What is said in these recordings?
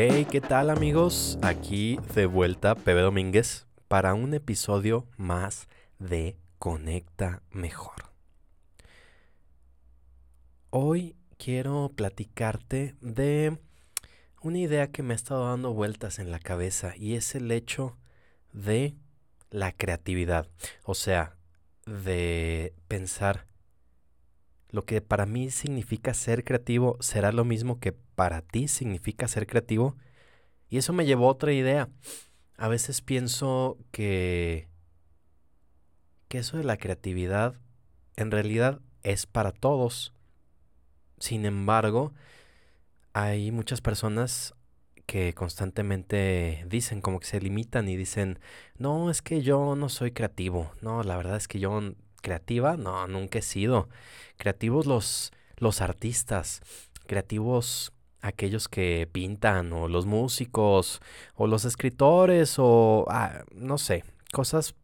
Hey, ¿qué tal amigos? Aquí de vuelta Pepe Domínguez para un episodio más de Conecta Mejor. Hoy quiero platicarte de una idea que me ha estado dando vueltas en la cabeza y es el hecho de la creatividad. O sea, de pensar lo que para mí significa ser creativo será lo mismo que para ti significa ser creativo. Y eso me llevó a otra idea. A veces pienso que, que eso de la creatividad en realidad es para todos. Sin embargo, hay muchas personas que constantemente dicen, como que se limitan y dicen, no, es que yo no soy creativo, no, la verdad es que yo creativa, no, nunca he sido. Creativos los, los artistas, creativos aquellos que pintan o los músicos o los escritores o ah, no sé, cosas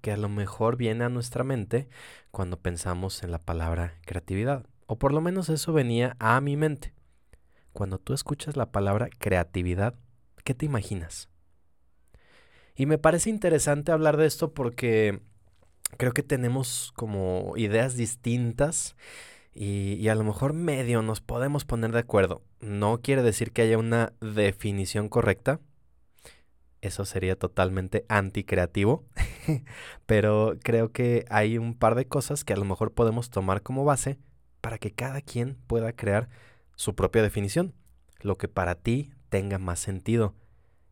que a lo mejor vienen a nuestra mente cuando pensamos en la palabra creatividad. O por lo menos eso venía a mi mente. Cuando tú escuchas la palabra creatividad, ¿qué te imaginas? Y me parece interesante hablar de esto porque creo que tenemos como ideas distintas y, a lo mejor medio nos podemos poner de acuerdo. No quiere decir que haya una definición correcta. Eso sería totalmente anticreativo. Pero creo que hay un par de cosas que a lo mejor podemos tomar como base para que cada quien pueda crear su propia definición. Lo que para ti tenga más sentido.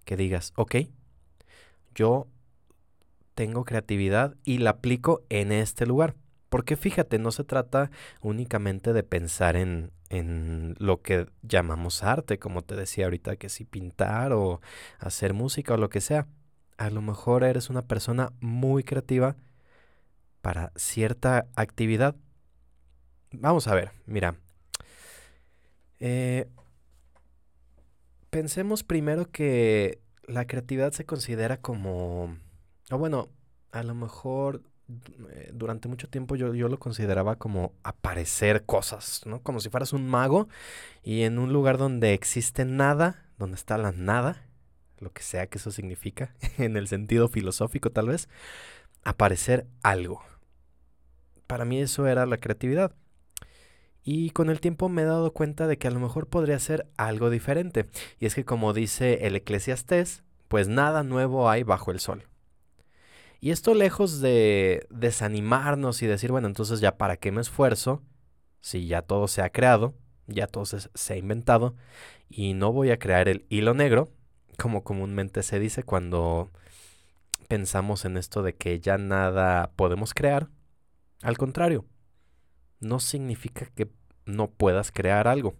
Que digas, ok, yo tengo creatividad y la aplico en este lugar. Porque fíjate, no se trata únicamente de pensar en, en lo que llamamos arte, como te decía ahorita, que si pintar o hacer música o lo que sea. A lo mejor eres una persona muy creativa para cierta actividad. Vamos a ver, mira, eh, pensemos primero que la creatividad se considera como, o bueno, a lo mejor eh, durante mucho tiempo yo, yo, lo consideraba como aparecer cosas, ¿no? Como si fueras un mago y en un lugar donde existe nada, donde está la nada, lo que sea que eso significa, en el sentido filosófico tal vez, aparecer algo. Para mí eso era la creatividad. Y con el tiempo me he dado cuenta de que a lo mejor podría ser algo diferente. Y es que como dice el eclesiastés, pues nada nuevo hay bajo el sol. Y esto lejos de desanimarnos y decir, bueno, entonces ya para qué me esfuerzo, si ya todo se ha creado, ya todo se, ha inventado, y no voy a crear el hilo negro, como comúnmente se dice cuando pensamos en esto de que ya nada podemos crear. Al contrario, no significa que no puedas crear algo.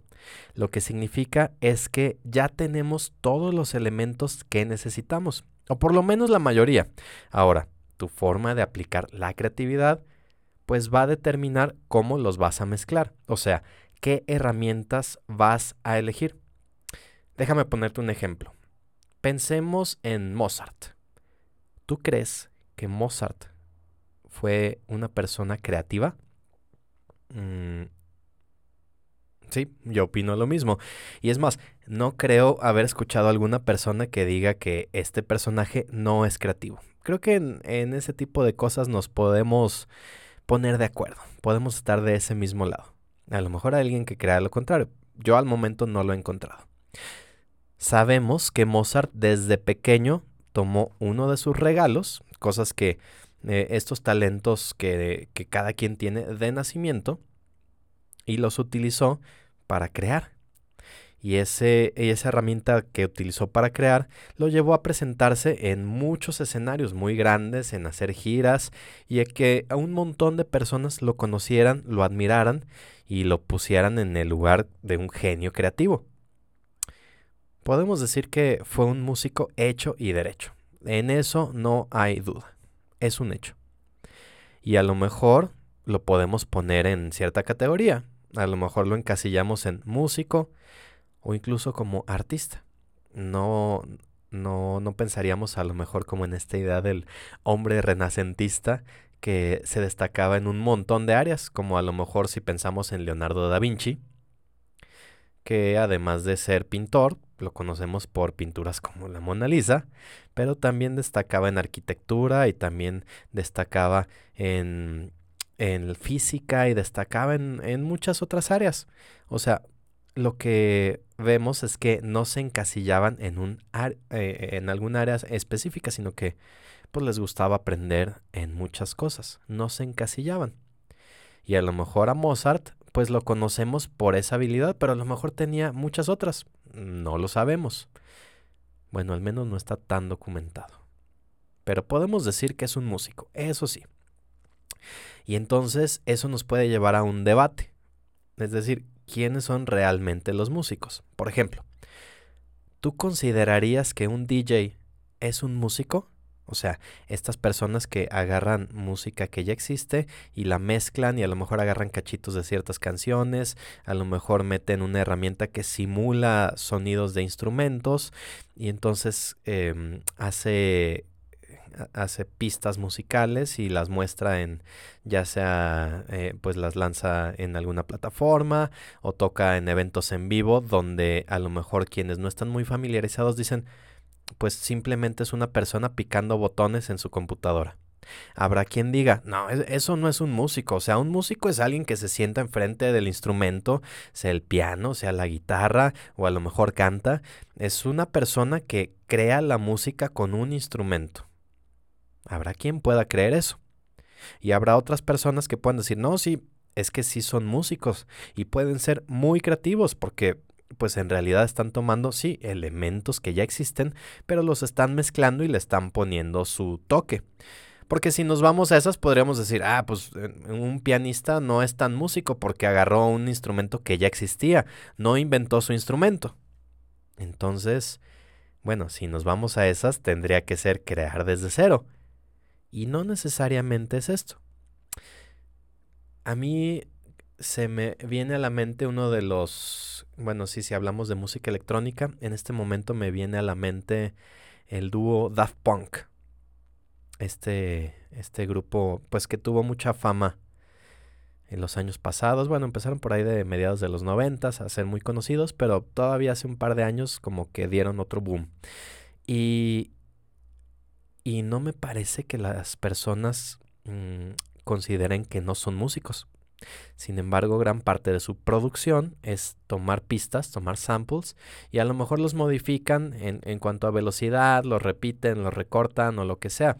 Lo que significa es que ya tenemos todos los elementos que necesitamos, o por lo menos la mayoría. Ahora, tu forma de aplicar la creatividad pues va a determinar cómo los vas a mezclar, o sea, qué herramientas vas a elegir. Déjame ponerte un ejemplo. Pensemos en Mozart. ¿Tú crees que Mozart fue una persona creativa? Mm, sí, yo opino lo mismo. Y es más, no creo haber escuchado a alguna persona que diga que este personaje no es creativo. Creo que en, ese tipo de cosas nos podemos poner de acuerdo. Podemos estar de ese mismo lado. A lo mejor hay alguien que crea lo contrario. Yo al momento no lo he encontrado. Sabemos que Mozart desde pequeño tomó uno de sus regalos, cosas que eh, estos talentos que, que cada quien tiene de nacimiento y los utilizó para crear. Y ese, esa herramienta que utilizó para crear lo llevó a presentarse en muchos escenarios muy grandes, en hacer giras y a que a un montón de personas lo conocieran, lo admiraran y lo pusieran en el lugar de un genio creativo. Podemos decir que fue un músico hecho y derecho. En eso no hay duda. Es un hecho. Y a lo mejor lo podemos poner en cierta categoría. A lo mejor lo encasillamos en músico o incluso como artista. No, no, no pensaríamos a lo mejor como en esta idea del hombre renacentista que se destacaba en un montón de áreas, como a lo mejor si pensamos en Leonardo da Vinci, que además de ser pintor, lo conocemos por pinturas como la Mona Lisa, pero también destacaba en arquitectura y también destacaba en, en física y destacaba en, en muchas otras áreas. O sea, lo que vemos es que no se encasillaban en, un eh, en alguna área específica, sino que pues les gustaba aprender en muchas cosas, no se encasillaban. Y a lo mejor a Mozart pues lo conocemos por esa habilidad, pero a lo mejor tenía muchas otras, no lo sabemos. Bueno, al menos no está tan documentado. Pero podemos decir que es un músico, eso sí. Y entonces eso nos puede llevar a un debate. Es decir, quiénes son realmente los músicos. Por ejemplo, ¿tú considerarías que un DJ es un músico? O sea, estas personas que agarran música que ya existe y la mezclan y a lo mejor agarran cachitos de ciertas canciones, a lo mejor meten una herramienta que simula sonidos de instrumentos y entonces em, hace hace pistas musicales y las muestra en, ya sea, eh, pues las lanza en alguna plataforma o toca en eventos en vivo donde a lo mejor quienes no están muy familiarizados dicen, pues simplemente es una persona picando botones en su computadora. Habrá quien diga, no, eso no es un músico, o sea, un músico es alguien que se sienta enfrente del instrumento, sea el piano, sea la guitarra o a lo mejor canta, es una persona que crea la música con un instrumento. Habrá quien pueda creer eso. Y habrá otras personas que puedan decir, no, sí, es que sí son músicos y pueden ser muy creativos porque pues en realidad están tomando, sí, elementos que ya existen, pero los están mezclando y le están poniendo su toque. Porque si nos vamos a esas, podríamos decir, ah, pues un pianista no es tan músico porque agarró un instrumento que ya existía, no inventó su instrumento. Entonces, bueno, si nos vamos a esas, tendría que ser crear desde cero. Y no necesariamente es esto. A mí se me viene a la mente uno de los, bueno, sí, si hablamos de música electrónica, en este momento me viene a la mente el dúo Daft Punk. Este, este grupo, pues que tuvo mucha fama en los años pasados. Bueno, empezaron por ahí de mediados de los noventas a ser muy conocidos, pero todavía hace un par de años como que dieron otro boom. Y y no me parece que las personas mm, consideren que no son músicos. Sin embargo, gran parte de su producción es tomar pistas, tomar samples y a lo mejor los modifican en, cuanto a velocidad, los repiten, los recortan o lo que sea.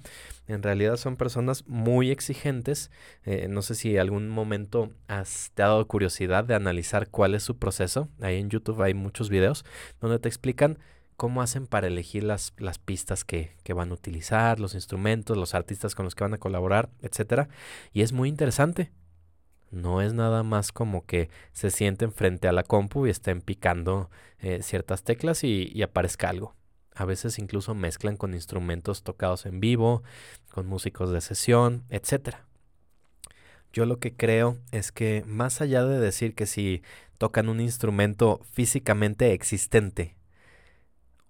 En realidad son personas muy exigentes. Eh, no sé si algún momento has te ha dado curiosidad de analizar cuál es su proceso. Ahí en YouTube hay muchos videos donde te explican cómo hacen para elegir las, las pistas que, que, van a utilizar, los instrumentos, los artistas con los que van a colaborar, etc. Y es muy interesante. No es nada más como que se sienten frente a la compu y estén picando eh, ciertas teclas y, y aparezca algo. A veces incluso mezclan con instrumentos tocados en vivo, con músicos de sesión, etc. Yo lo que creo es que más allá de decir que si tocan un instrumento físicamente existente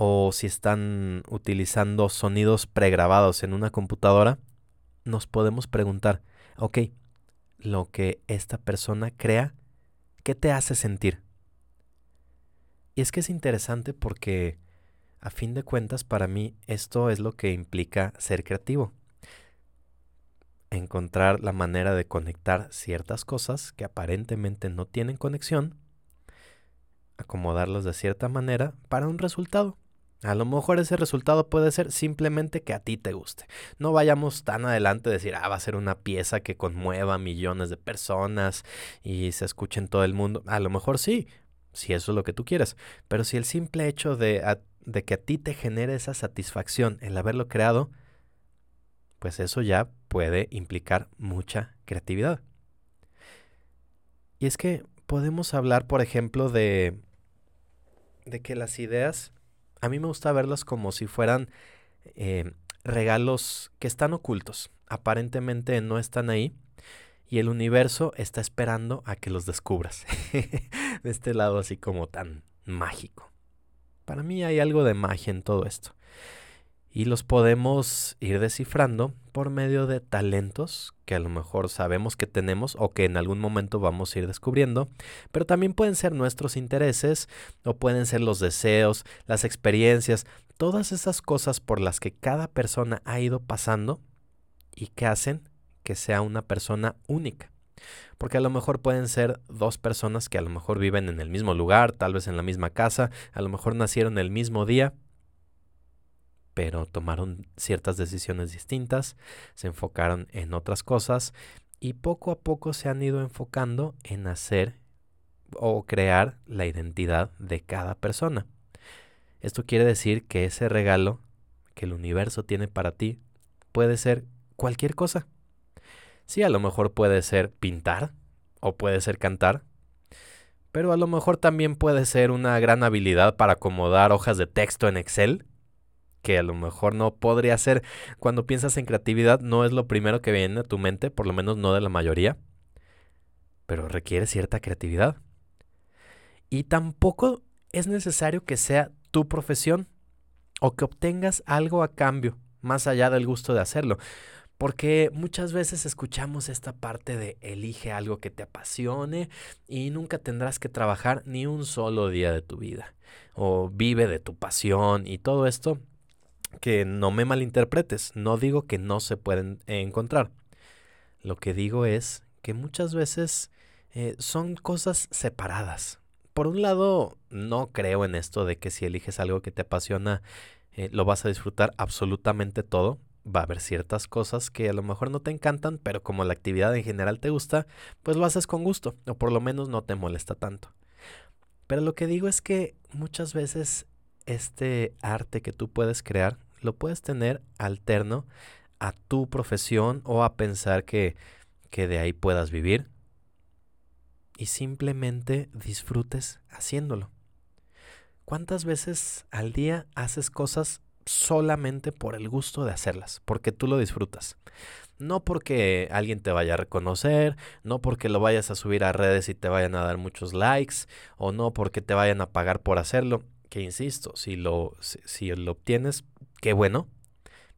o si están utilizando sonidos pregrabados en una computadora, nos podemos preguntar, ok, lo que esta persona crea, ¿qué te hace sentir? Y es que es interesante porque, a fin de cuentas, para mí esto es lo que implica ser creativo. Encontrar la manera de conectar ciertas cosas que aparentemente no tienen conexión, acomodarlas de cierta manera para un resultado. A lo mejor ese resultado puede ser simplemente que a ti te guste. No vayamos tan adelante a decir, ah, va a ser una pieza que conmueva a millones de personas y se escuche en todo el mundo. A lo mejor sí, si eso es lo que tú quieres. Pero si el simple hecho de, de que a ti te genere esa satisfacción el haberlo creado, pues eso ya puede implicar mucha creatividad. Y es que podemos hablar, por ejemplo, de, de que las ideas A mí me gusta verlos como si fueran eh, regalos que están ocultos. Aparentemente no están ahí y el universo está esperando a que los descubras. de este lado así como tan mágico. Para mí hay algo de magia en todo esto. Y los podemos ir descifrando por medio de talentos que a lo mejor sabemos que tenemos o que en algún momento vamos a ir descubriendo, pero también pueden ser nuestros intereses o pueden ser los deseos, las experiencias, todas esas cosas por las que cada persona ha ido pasando y que hacen que sea una persona única. Porque a lo mejor pueden ser dos personas que a lo mejor viven en el mismo lugar, tal vez en la misma casa, a lo mejor nacieron el mismo día, pero tomaron ciertas decisiones distintas, se enfocaron en otras cosas y poco a poco se han ido enfocando en hacer o crear la identidad de cada persona. Esto quiere decir que ese regalo que el universo tiene para ti puede ser cualquier cosa. Sí, a lo mejor puede ser pintar o puede ser cantar, pero a lo mejor también puede ser una gran habilidad para acomodar hojas de texto en Excel, que a lo mejor no podría ser cuando piensas en creatividad, no es lo primero que viene a tu mente, por lo menos no de la mayoría, pero requiere cierta creatividad. Y tampoco es necesario que sea tu profesión o que obtengas algo a cambio, más allá del gusto de hacerlo. Porque muchas veces escuchamos esta parte de elige algo que te apasione y nunca tendrás que trabajar ni un solo día de tu vida. O vive de tu pasión y todo esto. Que no me malinterpretes, no digo que no se pueden encontrar. Lo que digo es que muchas veces eh, son cosas separadas. Por un lado, no creo en esto de que si eliges algo que te apasiona, eh, lo vas a disfrutar absolutamente todo va a haber ciertas cosas que a lo mejor no te encantan, pero como la actividad en general te gusta, pues lo haces con gusto, o por lo menos no te molesta tanto. Pero lo que digo es que muchas veces este arte que tú puedes crear, lo puedes tener alterno a tu profesión o a pensar que, que de ahí puedas vivir y simplemente disfrutes haciéndolo. ¿Cuántas veces al día haces cosas solamente por el gusto de hacerlas, porque tú lo disfrutas. No porque alguien te vaya a reconocer, no porque lo vayas a subir a redes y te vayan a dar muchos likes, o no porque te vayan a pagar por hacerlo, que insisto, si lo, si, lo obtienes, qué bueno.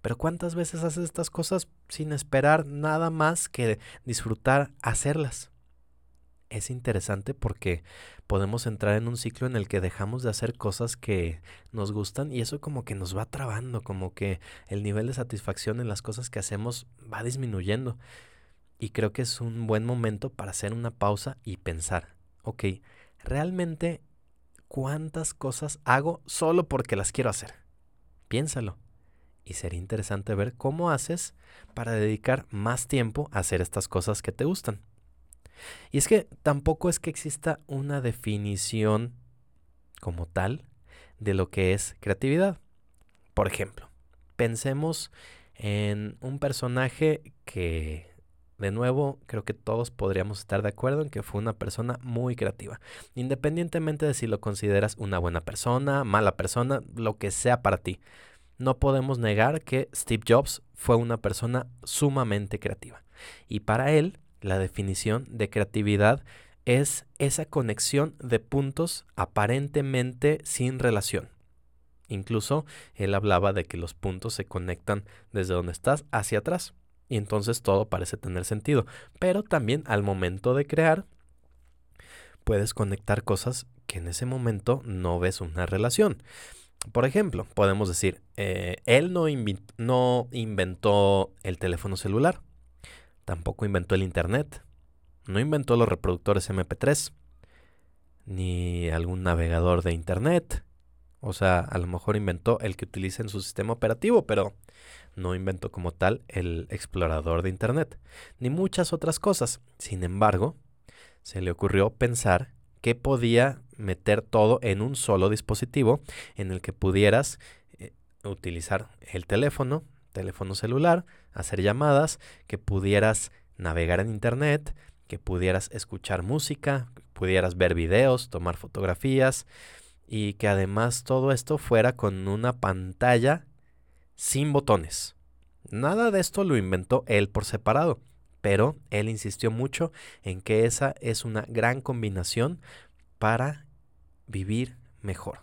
Pero ¿cuántas veces haces estas cosas sin esperar nada más que disfrutar hacerlas? es interesante porque podemos entrar en un ciclo en el que dejamos de hacer cosas que nos gustan y eso como que nos va trabando, como que el nivel de satisfacción en las cosas que hacemos va disminuyendo. Y creo que es un buen momento para hacer una pausa y pensar, ok, ¿realmente cuántas cosas hago solo porque las quiero hacer? Piénsalo. Y sería interesante ver cómo haces para dedicar más tiempo a hacer estas cosas que te gustan. Y es que tampoco es que exista una definición como tal de lo que es creatividad. Por ejemplo, pensemos en un personaje que, de nuevo, creo que todos podríamos estar de acuerdo en que fue una persona muy creativa. Independientemente de si lo consideras una buena persona, mala persona, lo que sea para ti. No podemos negar que Steve Jobs fue una persona sumamente creativa. Y para él, la definición de creatividad es esa conexión de puntos aparentemente sin relación. Incluso él hablaba de que los puntos se conectan desde donde estás hacia atrás y entonces todo parece tener sentido. Pero también al momento de crear puedes conectar cosas que en ese momento no ves una relación. Por ejemplo, podemos decir, eh, él no, no inventó el teléfono celular, Tampoco inventó el Internet. No inventó los reproductores MP3. Ni algún navegador de Internet. O sea, a lo mejor inventó el que utiliza en su sistema operativo, pero no inventó como tal el explorador de Internet. Ni muchas otras cosas. Sin embargo, se le ocurrió pensar que podía meter todo en un solo dispositivo en el que pudieras eh, utilizar el teléfono, teléfono celular, hacer llamadas, que pudieras navegar en internet, que pudieras escuchar música, pudieras ver videos, tomar fotografías y que además todo esto fuera con una pantalla sin botones. Nada de esto lo inventó él por separado, pero él insistió mucho en que esa es una gran combinación para vivir mejor.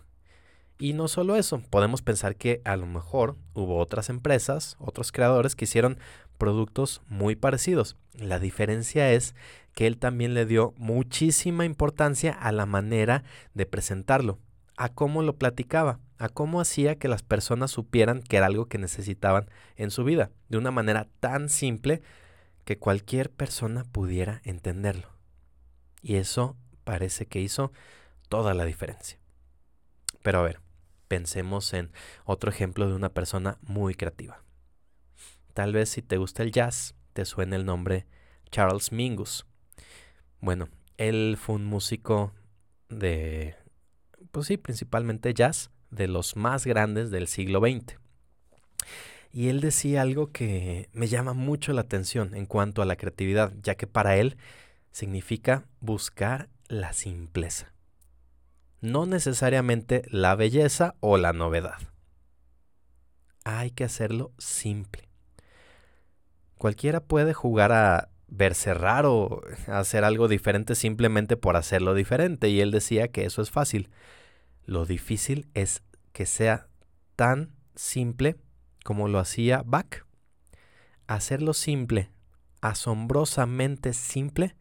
Y no solo eso, podemos pensar que a lo mejor hubo otras empresas, otros creadores que hicieron productos muy parecidos. La diferencia es que él también le dio muchísima importancia a la manera de presentarlo, a cómo lo platicaba, a cómo hacía que las personas supieran que era algo que necesitaban en su vida, de una manera tan simple que cualquier persona pudiera entenderlo. Y eso parece que hizo toda la diferencia. Pero a ver, pensemos en otro ejemplo de una persona muy creativa. Tal vez si te gusta el jazz, te suene el nombre Charles Mingus. Bueno, él fue un músico de, pues sí, principalmente jazz, de los más grandes del siglo XX. Y él decía algo que me llama mucho la atención en cuanto a la creatividad, ya que para él significa buscar la simpleza. No necesariamente la belleza o la novedad. Hay que hacerlo simple. Cualquiera puede jugar a verse raro, a hacer algo diferente simplemente por hacerlo diferente, y él decía que eso es fácil. Lo difícil es que sea tan simple como lo hacía Bach. Hacerlo simple, asombrosamente simple,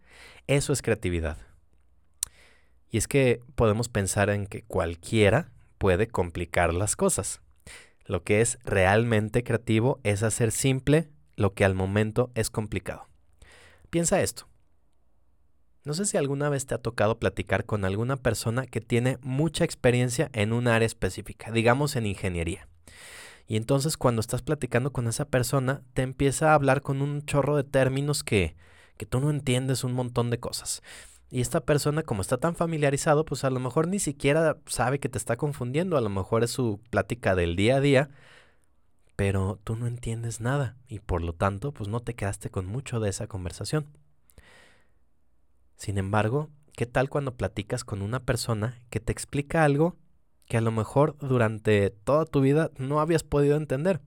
eso es creatividad. Y es que podemos pensar en que cualquiera puede complicar las cosas. Lo que es realmente creativo es hacer simple lo que al momento es complicado. Piensa esto. No sé si alguna vez te ha tocado platicar con alguna persona que tiene mucha experiencia en un área específica, digamos en ingeniería. Y entonces cuando estás platicando con esa persona, te empieza a hablar con un chorro de términos que, que tú no entiendes un montón de cosas. Y esta persona, como está tan familiarizado, pues a lo mejor ni siquiera sabe que te está confundiendo, a lo mejor es su plática del día a día, pero tú no entiendes nada y por lo tanto pues no te quedaste con mucho de esa conversación. Sin embargo, ¿qué tal cuando platicas con una persona que te explica algo que a lo mejor durante toda tu vida no habías podido entender?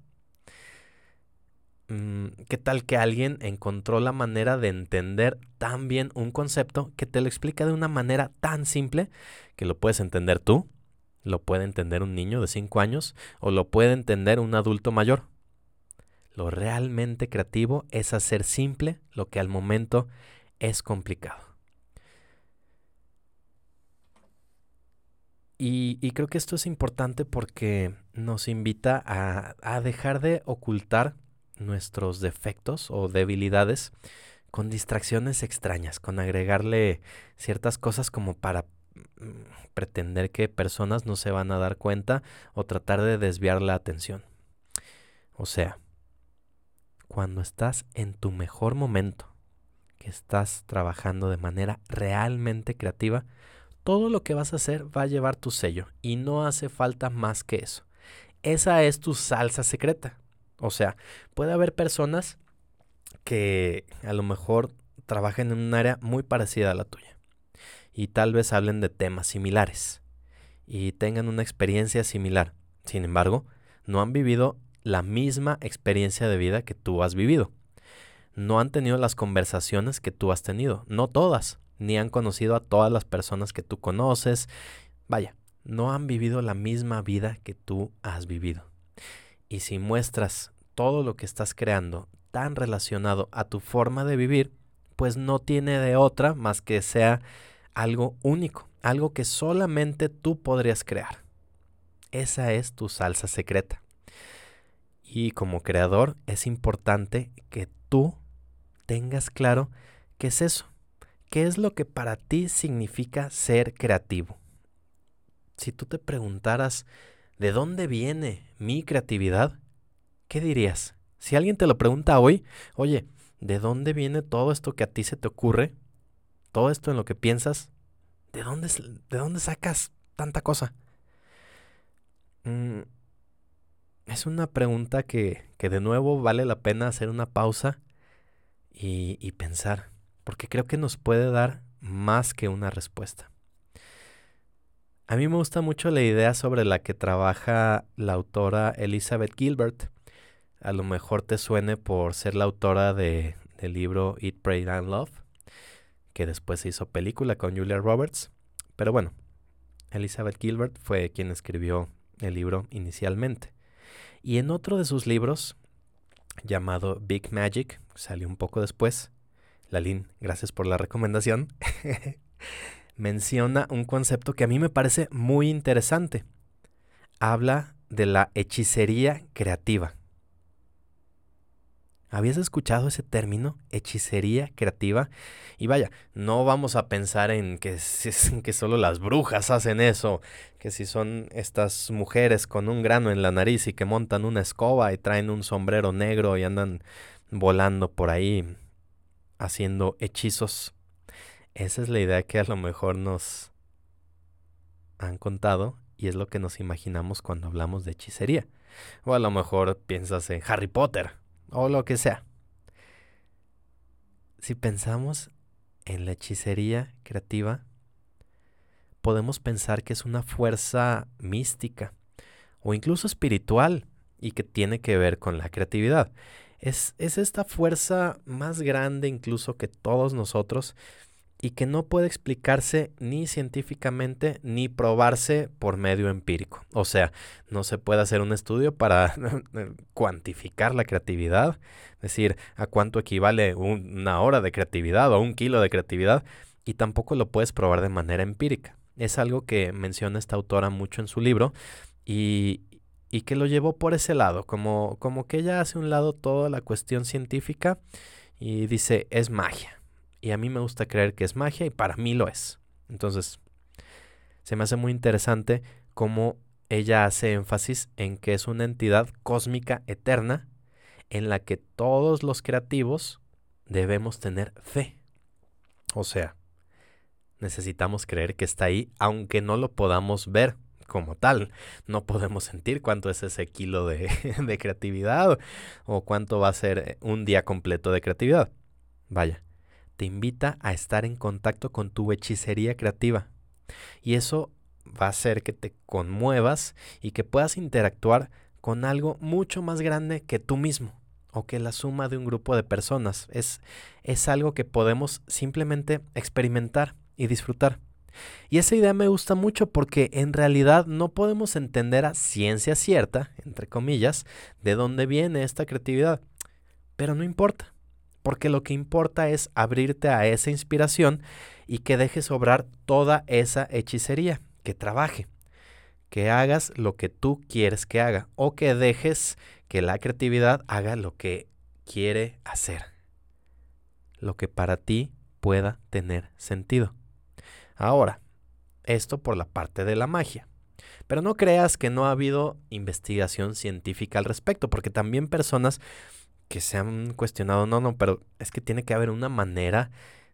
Mm, ¿Qué tal que alguien encontró la manera de entender tan bien un concepto que te lo explica de una manera tan simple que lo puedes entender tú lo puede entender un niño de 5 años o lo puede entender un adulto mayor. Lo realmente creativo es hacer simple lo que al momento es complicado. Y, creo que esto es importante porque nos invita a, dejar de ocultar nuestros defectos o debilidades con distracciones extrañas, con agregarle ciertas cosas como para pretender que personas no se van a dar cuenta o tratar de desviar la atención. O sea, cuando estás en tu mejor momento, que estás trabajando de manera realmente creativa, todo lo que vas a hacer va a llevar tu sello y no hace falta más que eso. Esa es tu salsa secreta. O sea, puede haber personas que a lo mejor trabajen en un área muy parecida a la tuya y tal vez hablen de temas similares y tengan una experiencia similar. Sin embargo, no han vivido la misma experiencia de vida que tú has vivido. No han tenido las conversaciones que tú has tenido, no todas, ni han conocido a todas las personas que tú conoces. Vaya, no han vivido la misma vida que tú has vivido. Y si muestras todo lo que estás creando tan relacionado a tu forma de vivir, pues no tiene de otra más que sea algo único, algo que solamente tú podrías crear. Esa es tu salsa secreta. Y como creador es importante que tú tengas claro qué es eso, qué es lo que para ti significa ser creativo. Si tú te preguntaras, ¿de dónde viene mi creatividad? ¿Qué dirías? Si alguien te lo pregunta hoy, oye, ¿de dónde viene todo esto que a ti se te ocurre? todo esto en lo que piensas, ¿de dónde, de dónde sacas tanta cosa? Mm, es una pregunta que, que, de nuevo vale la pena hacer una pausa y, y pensar, porque creo que nos puede dar más que una respuesta. A mí me gusta mucho la idea sobre la que trabaja la autora Elizabeth Gilbert. A lo mejor te suene por ser la autora de, del libro Eat, Pray and Love, que después se hizo película con Julia Roberts. Pero bueno, Elizabeth Gilbert fue quien escribió el libro inicialmente. Y en otro de sus libros, llamado Big Magic, salió un poco después. Lalín, gracias por la recomendación. menciona un concepto que a mí me parece muy interesante. Habla de la hechicería creativa. ¿Habías escuchado ese término, hechicería creativa? Y vaya, no vamos a pensar en que, que solo las brujas hacen eso, que si son estas mujeres con un grano en la nariz y que montan una escoba y traen un sombrero negro y andan volando por ahí haciendo hechizos. Esa es la idea que a lo mejor nos han contado y es lo que nos imaginamos cuando hablamos de hechicería. O a lo mejor piensas en Harry Potter o lo que sea. Si pensamos en la hechicería creativa, podemos pensar que es una fuerza mística o incluso espiritual y que tiene que ver con la creatividad. Es, es esta fuerza más grande incluso que todos nosotros y que no puede explicarse ni científicamente ni probarse por medio empírico. O sea, no se puede hacer un estudio para cuantificar la creatividad, es decir, a cuánto equivale una hora de creatividad o un kilo de creatividad, y tampoco lo puedes probar de manera empírica. Es algo que menciona esta autora mucho en su libro y, y que lo llevó por ese lado, como, como que ella hace un lado toda la cuestión científica y dice, es magia y a mí me gusta creer que es magia y para mí lo es. Entonces, se me hace muy interesante cómo ella hace énfasis en que es una entidad cósmica eterna en la que todos los creativos debemos tener fe. O sea, necesitamos creer que está ahí aunque no lo podamos ver como tal. No podemos sentir cuánto es ese kilo de, de creatividad o cuánto va a ser un día completo de creatividad. Vaya, te invita a estar en contacto con tu hechicería creativa. Y eso va a hacer que te conmuevas y que puedas interactuar con algo mucho más grande que tú mismo o que la suma de un grupo de personas. Es, es algo que podemos simplemente experimentar y disfrutar. Y esa idea me gusta mucho porque en realidad no podemos entender a ciencia cierta, entre comillas, de dónde viene esta creatividad. Pero no importa porque lo que importa es abrirte a esa inspiración y que dejes obrar toda esa hechicería, que trabaje, que hagas lo que tú quieres que haga o que dejes que la creatividad haga lo que quiere hacer, lo que para ti pueda tener sentido. Ahora, esto por la parte de la magia. Pero no creas que no ha habido investigación científica al respecto, porque también personas que se han cuestionado, no, no, pero es que tiene que haber una manera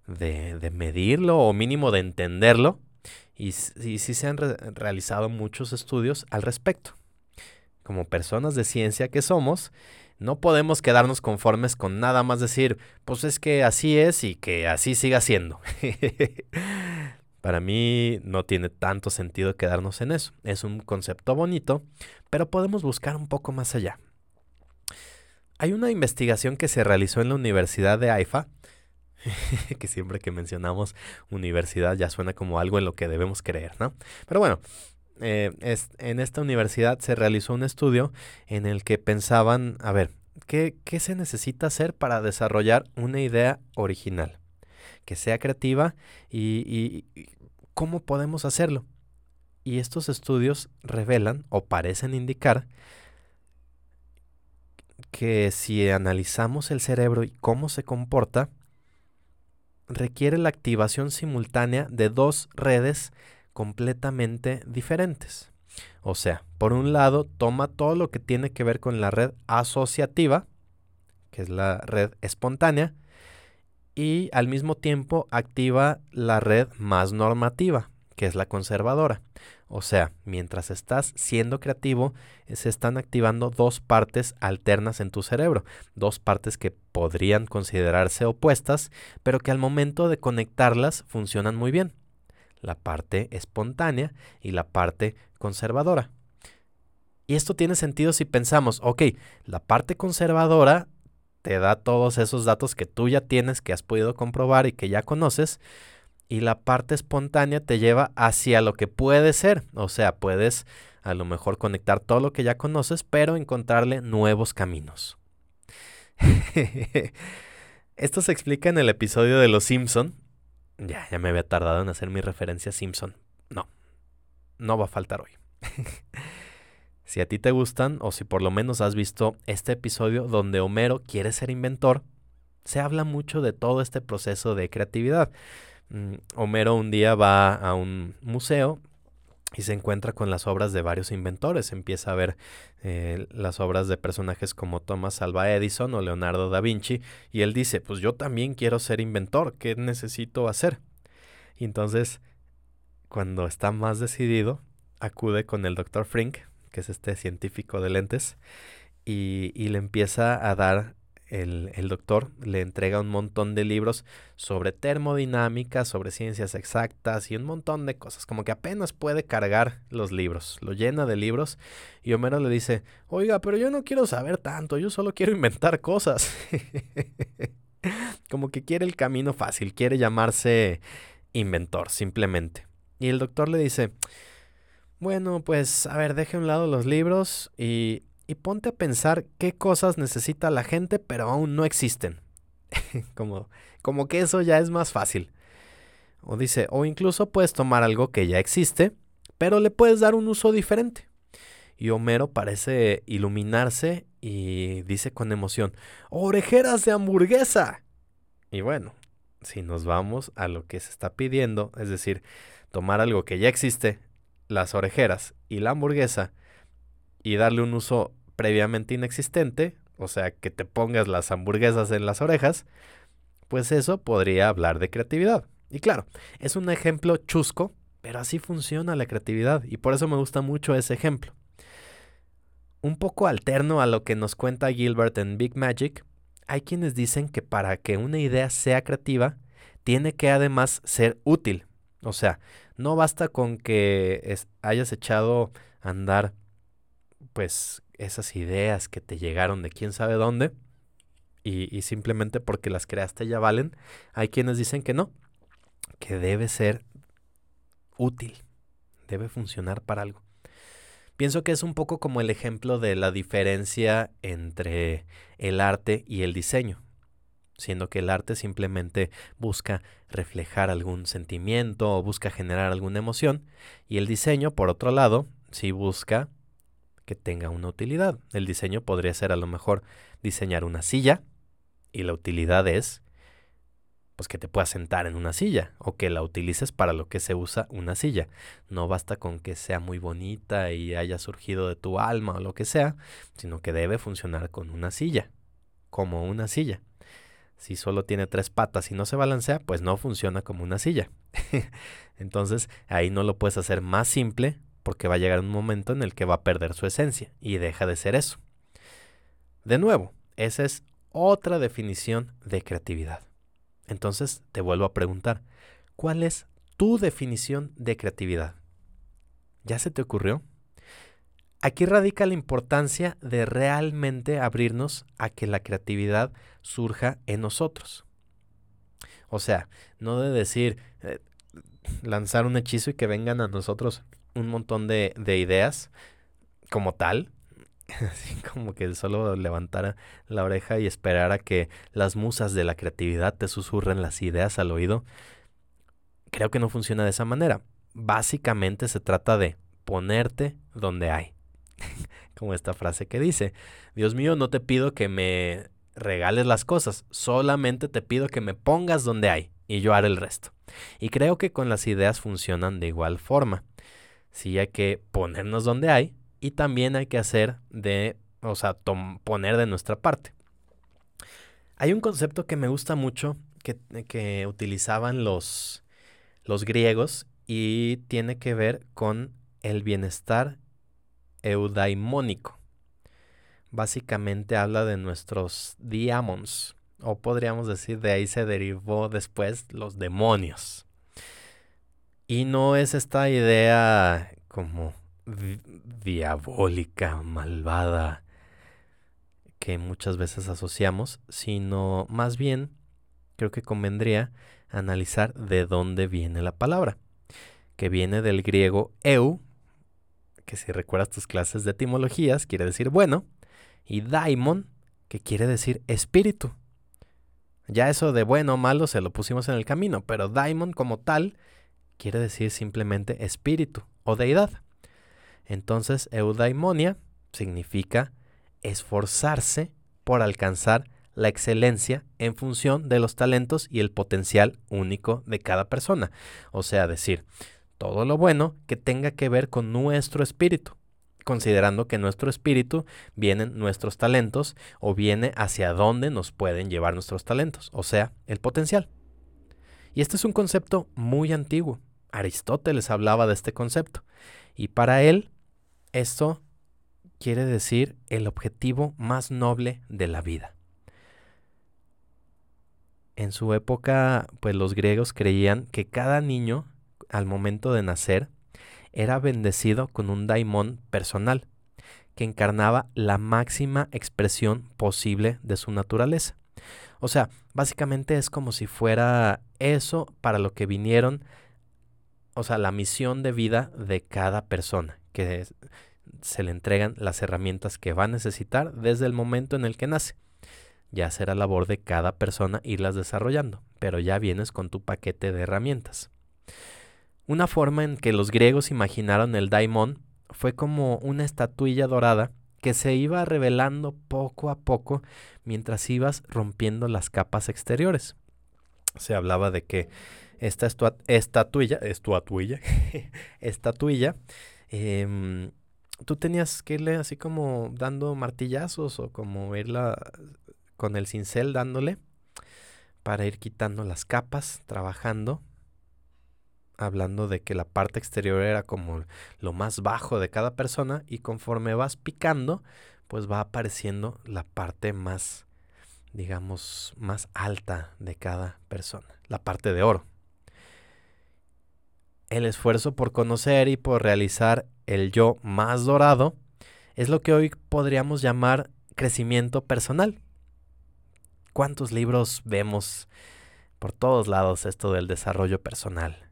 de, medirlo o mínimo de entenderlo. Y, sí se han realizado muchos estudios al respecto. Como personas de ciencia que somos, no podemos quedarnos conformes con nada más decir, pues es que así es y que así siga siendo. Para mí no tiene tanto sentido quedarnos en eso. Es un concepto bonito, pero podemos buscar un poco más allá. Hay una investigación que se realizó en la Universidad de Haifa, que siempre que mencionamos universidad ya suena como algo en lo que debemos creer, ¿no? Pero bueno, eh, en esta universidad se realizó un estudio en el que pensaban, a ver, ¿qué, ¿qué se necesita hacer para desarrollar una idea original? Que sea creativa y, cómo podemos hacerlo. Y estos estudios revelan o parecen indicar que si analizamos el cerebro y cómo se comporta, requiere la activación simultánea de dos redes completamente diferentes. O sea, por un lado, toma todo lo que tiene que ver con la red asociativa, que es la red espontánea, y al mismo tiempo activa la red más normativa, que es la conservadora. O sea, mientras estás siendo creativo, se están activando dos partes alternas en tu cerebro, dos partes que podrían considerarse opuestas, pero que al momento de conectarlas funcionan muy bien. la parte espontánea y la parte conservadora. Y esto tiene sentido si pensamos, ok, la parte conservadora te da todos esos datos que tú ya tienes, que has podido comprobar y que ya conoces, y la parte espontánea te lleva hacia lo que puede ser. O sea, puedes a lo mejor conectar todo lo que ya conoces, pero encontrarle nuevos caminos. Esto se explica en el episodio de Los Simpson. Ya, ya me había tardado en hacer mi referencia a Simpson. No, no va a faltar hoy. si a ti te gustan, o si por lo menos has visto este episodio donde Homero quiere ser inventor, se habla mucho de todo este proceso de creatividad. Mm, Homero un día va a un museo y se encuentra con las obras de varios inventores. Empieza a ver eh, las obras de personajes como Thomas Alva Edison o Leonardo da Vinci y él dice, pues yo también quiero ser inventor, ¿qué necesito hacer? Y entonces, cuando está más decidido, acude con el doctor Frink, que es este científico de lentes, y, y le empieza a dar el, doctor le entrega un montón de libros sobre termodinámica, sobre ciencias exactas y un montón de cosas, como que apenas puede cargar los libros, lo llena de libros y Homero le dice, oiga, pero yo no quiero saber tanto, yo solo quiero inventar cosas. como que quiere el camino fácil, quiere llamarse inventor, simplemente. Y el doctor le dice, bueno, pues a ver, deje a un lado los libros y y ponte a pensar qué cosas necesita la gente pero aún no existen. como, como que eso ya es más fácil. O dice, o incluso puedes tomar algo que ya existe, pero le puedes dar un uso diferente. Y Homero parece iluminarse y dice con emoción, orejeras de hamburguesa. Y bueno, si nos vamos a lo que se está pidiendo, es decir, tomar algo que ya existe, las orejeras y la hamburguesa, y darle un uso previamente inexistente, o sea, que te pongas las hamburguesas en las orejas, pues eso podría hablar de creatividad. Y claro, es un ejemplo chusco, pero así funciona la creatividad y por eso me gusta mucho ese ejemplo. Un poco alterno a lo que nos cuenta Gilbert en Big Magic, hay quienes dicen que para que una idea sea creativa, tiene que además ser útil. O sea, no basta con que hayas echado a andar pues esas ideas que te llegaron de quién sabe dónde y, simplemente porque las creaste ya valen, hay quienes dicen que no, que debe ser útil, debe funcionar para algo. Pienso que es un poco como el ejemplo de la diferencia entre el arte y el diseño, siendo que el arte simplemente busca reflejar algún sentimiento o busca generar alguna emoción, y el diseño, por otro lado, sí busca que tenga una utilidad. El diseño podría ser a lo mejor diseñar una silla y la utilidad es pues que te puedas sentar en una silla o que la utilices para lo que se usa una silla. No basta con que sea muy bonita y haya surgido de tu alma o lo que sea, sino que debe funcionar con una silla, como una silla. Si solo tiene tres patas y no se balancea, pues no funciona como una silla. Entonces ahí no lo puedes hacer más simple porque va a llegar un momento en el que va a perder su esencia y deja de ser eso. De nuevo, esa es otra definición de creatividad. Entonces te vuelvo a preguntar, ¿cuál es tu definición de creatividad? ¿Ya se te ocurrió? Aquí radica la importancia de realmente abrirnos a que la creatividad surja en nosotros. O sea, no de decir, eh, lanzar un hechizo y que vengan a nosotros un montón de, ideas como tal, así como que solo levantara la oreja y esperar a que las musas de la creatividad te susurren las ideas al oído, creo que no funciona de esa manera. Básicamente se trata de ponerte donde hay. como esta frase que dice, Dios mío, no te pido que me regales las cosas, solamente te pido que me pongas donde hay y yo haré el resto. Y creo que con las ideas funcionan de igual forma sí hay que ponernos donde hay y también hay que hacer de, o sea, poner de nuestra parte. Hay un concepto que me gusta mucho que, que utilizaban los, los griegos y tiene que ver con el bienestar eudaimónico. Básicamente habla de nuestros diamons, o podríamos decir de ahí se derivó después los demonios. Y no es esta idea como diabólica, malvada, que muchas veces asociamos, sino más bien creo que convendría analizar de dónde viene la palabra, que viene del griego eu, que si recuerdas tus clases de etimologías quiere decir bueno, y daimon, que quiere decir espíritu. Ya eso de bueno o malo se lo pusimos en el camino, pero daimon como tal quiere decir simplemente espíritu o deidad. Entonces, eudaimonia significa esforzarse por alcanzar la excelencia en función de los talentos y el potencial único de cada persona. O sea, decir, todo lo bueno que tenga que ver con nuestro espíritu, considerando que nuestro espíritu vienen nuestros talentos o viene hacia dónde nos pueden llevar nuestros talentos, o sea, el potencial. Y este es un concepto muy antiguo. Aristóteles hablaba de este concepto. Y para él, esto quiere decir el objetivo más noble de la vida. En su época, pues los griegos creían que cada niño al momento de nacer, era bendecido con un daimón personal, que encarnaba la máxima expresión posible de su naturaleza. O sea, básicamente es como si fuera eso para lo que vinieron, o sea, la misión de vida de cada persona, que se le entregan las herramientas que va a necesitar desde el momento en el que nace. Ya será labor de cada persona irlas desarrollando, pero ya vienes con tu paquete de herramientas. Una forma en que los griegos imaginaron el daimon fue como una estatuilla dorada que se iba revelando poco a poco mientras ibas rompiendo las capas exteriores. Se hablaba de que esta estatuilla, estatuilla, estatuilla, em, tú tenías que irle así como dando martillazos o como irla con el cincel dándole para ir quitando las capas, trabajando hablando de que la parte exterior era como lo más bajo de cada persona y conforme vas picando, pues va apareciendo la parte más, digamos, más alta de cada persona, la parte de oro. El esfuerzo por conocer y por realizar el yo más dorado es lo que hoy podríamos llamar crecimiento personal. ¿Cuántos libros vemos por todos lados esto del desarrollo personal?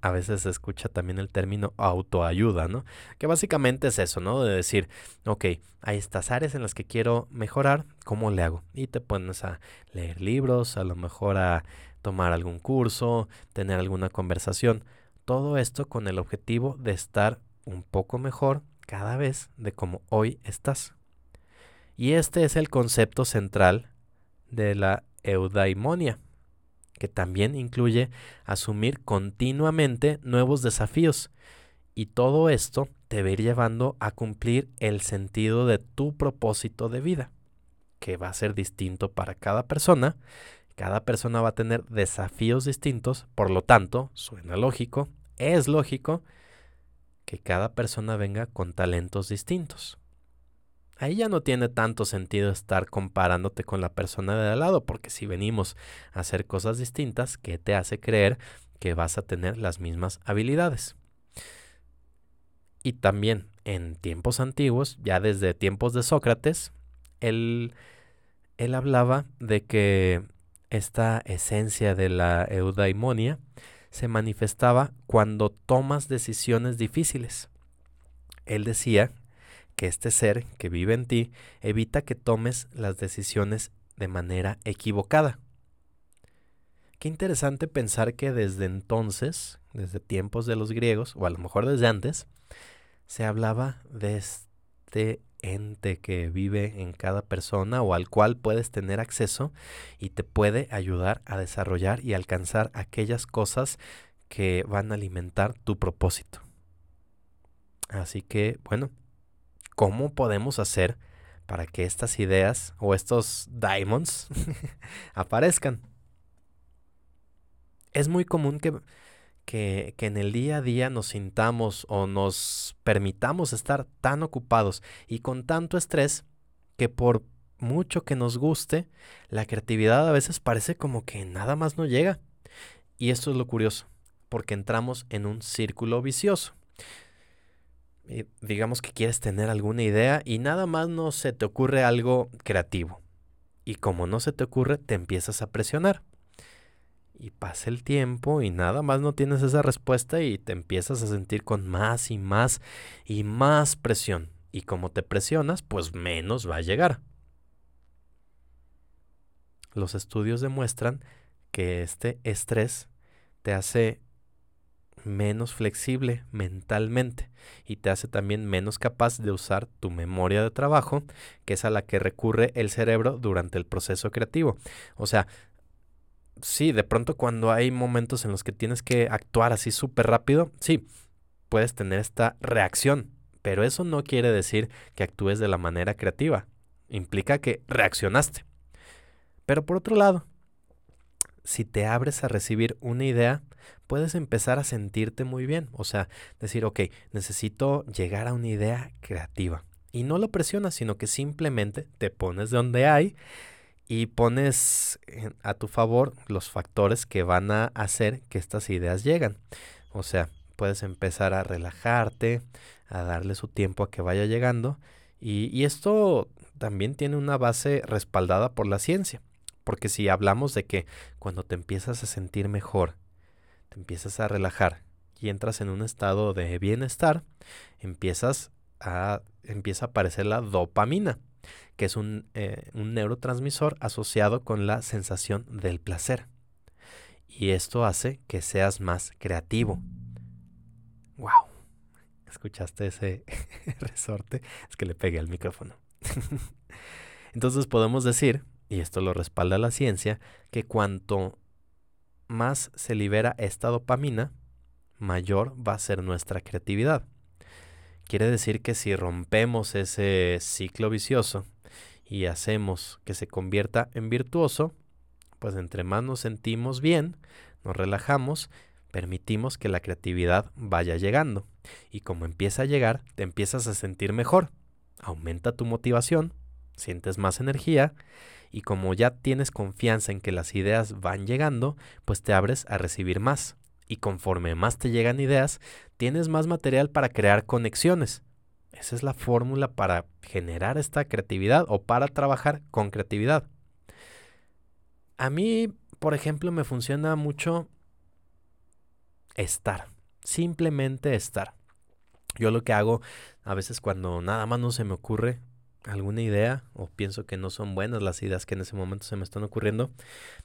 A veces se escucha también el término autoayuda, ¿no? Que básicamente es eso, ¿no? De decir, ok, hay estas áreas en las que quiero mejorar, ¿cómo le hago? Y te pones a leer libros, a lo mejor a tomar algún curso, tener alguna conversación. Todo esto con el objetivo de estar un poco mejor cada vez de como hoy estás. Y este es el concepto central de la eudaimonia que también incluye asumir continuamente nuevos desafíos. Y todo esto te va a ir llevando a cumplir el sentido de tu propósito de vida, que va a ser distinto para cada persona. Cada persona va a tener desafíos distintos, por lo tanto, suena lógico, es lógico que cada persona venga con talentos distintos ahí ya no tiene tanto sentido estar comparándote con la persona de al lado, porque si venimos a hacer cosas distintas, ¿qué te hace creer que vas a tener las mismas habilidades? Y también en tiempos antiguos, ya desde tiempos de Sócrates, él, él hablaba de que esta esencia de la eudaimonia se manifestaba cuando tomas decisiones difíciles. Él decía que este ser que vive en ti evita que tomes las decisiones de manera equivocada. Qué interesante pensar que desde entonces, desde tiempos de los griegos, o a lo mejor desde antes, se hablaba de este ente que vive en cada persona o al cual puedes tener acceso y te puede ayudar a desarrollar y alcanzar aquellas cosas que van a alimentar tu propósito. Así que, bueno, ¿Cómo podemos hacer para que estas ideas o estos diamonds aparezcan? Es muy común que, que, que, en el día a día nos sintamos o nos permitamos estar tan ocupados y con tanto estrés que por mucho que nos guste, la creatividad a veces parece como que nada más no llega. Y esto es lo curioso, porque entramos en un círculo vicioso. Digamos que quieres tener alguna idea y nada más no se te ocurre algo creativo. Y como no se te ocurre, te empiezas a presionar. Y pasa el tiempo y nada más no tienes esa respuesta y te empiezas a sentir con más y más y más presión. Y como te presionas, pues menos va a llegar. Los estudios demuestran que este estrés te hace menos flexible mentalmente y te hace también menos capaz de usar tu memoria de trabajo, que es a la que recurre el cerebro durante el proceso creativo. O sea, sí, de pronto cuando hay momentos en los que tienes que actuar así súper rápido, sí, puedes tener esta reacción, pero eso no quiere decir que actúes de la manera creativa. Implica que reaccionaste. Pero por otro lado, si te abres a recibir una idea, puedes empezar a sentirte muy bien. O sea, decir, ok, necesito llegar a una idea creativa. Y no lo presionas, sino que simplemente te pones de donde hay y pones a tu favor los factores que van a hacer que estas ideas lleguen. O sea, puedes empezar a relajarte, a darle su tiempo a que vaya llegando. Y, y esto también tiene una base respaldada por la ciencia. Porque si hablamos de que cuando te empiezas a sentir mejor, te empiezas a relajar y entras en un estado de bienestar, empiezas a, empieza a aparecer la dopamina, que es un, eh, un neurotransmisor asociado con la sensación del placer. Y esto hace que seas más creativo. ¡Wow! ¿Escuchaste ese resorte? Es que le pegué al micrófono. Entonces podemos decir y esto lo respalda la ciencia, que cuanto más se libera esta dopamina, mayor va a ser nuestra creatividad. Quiere decir que si rompemos ese ciclo vicioso y hacemos que se convierta en virtuoso, pues entre más nos sentimos bien, nos relajamos, permitimos que la creatividad vaya llegando. Y como empieza a llegar, te empiezas a sentir mejor. Aumenta tu motivación, sientes más energía y como ya tienes confianza en que las ideas van llegando, pues te abres a recibir más. Y conforme más te llegan ideas, tienes más material para crear conexiones. Esa es la fórmula para generar esta creatividad o para trabajar con creatividad. A mí, por ejemplo, me funciona mucho estar. Simplemente estar. Yo lo que hago a veces cuando nada más no se me ocurre alguna idea o pienso que no son buenas las ideas que en ese momento se me están ocurriendo,